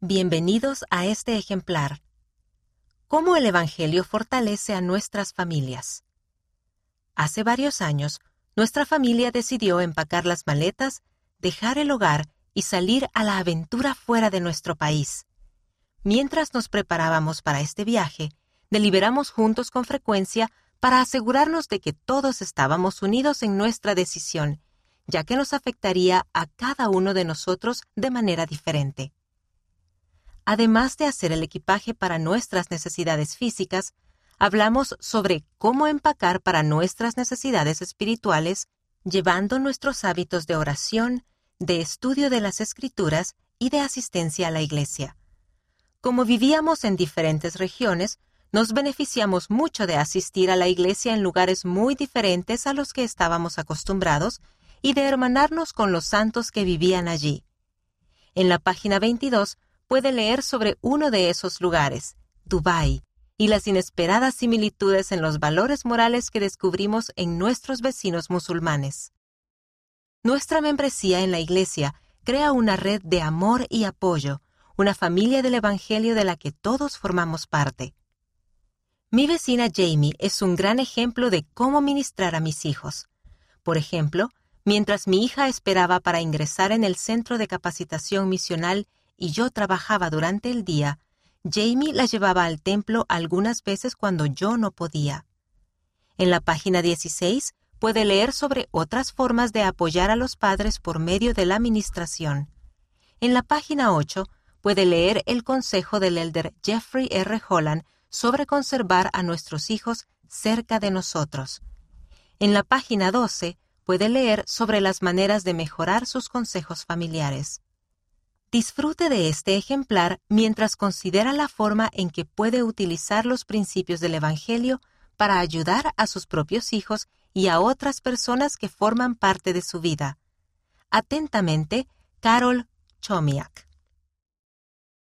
Bienvenidos a este ejemplar. ¿Cómo el Evangelio fortalece a nuestras familias? Hace varios años, nuestra familia decidió empacar las maletas, dejar el hogar y salir a la aventura fuera de nuestro país. Mientras nos preparábamos para este viaje, deliberamos juntos con frecuencia para asegurarnos de que todos estábamos unidos en nuestra decisión, ya que nos afectaría a cada uno de nosotros de manera diferente. Además de hacer el equipaje para nuestras necesidades físicas, hablamos sobre cómo empacar para nuestras necesidades espirituales, llevando nuestros hábitos de oración, de estudio de las escrituras y de asistencia a la iglesia. Como vivíamos en diferentes regiones, nos beneficiamos mucho de asistir a la iglesia en lugares muy diferentes a los que estábamos acostumbrados y de hermanarnos con los santos que vivían allí. En la página 22 puede leer sobre uno de esos lugares, Dubái, y las inesperadas similitudes en los valores morales que descubrimos en nuestros vecinos musulmanes. Nuestra membresía en la Iglesia crea una red de amor y apoyo, una familia del Evangelio de la que todos formamos parte. Mi vecina Jamie es un gran ejemplo de cómo ministrar a mis hijos. Por ejemplo, mientras mi hija esperaba para ingresar en el Centro de Capacitación Misional y yo trabajaba durante el día, Jamie la llevaba al templo algunas veces cuando yo no podía. En la página 16 puede leer sobre otras formas de apoyar a los padres por medio de la administración. En la página 8 puede leer el consejo del elder Jeffrey R. Holland sobre conservar a nuestros hijos cerca de nosotros. En la página 12 puede leer sobre las maneras de mejorar sus consejos familiares. Disfrute de este ejemplar mientras considera la forma en que puede utilizar los principios del Evangelio para ayudar a sus propios hijos y a otras personas que forman parte de su vida. Atentamente, Carol Chomiak.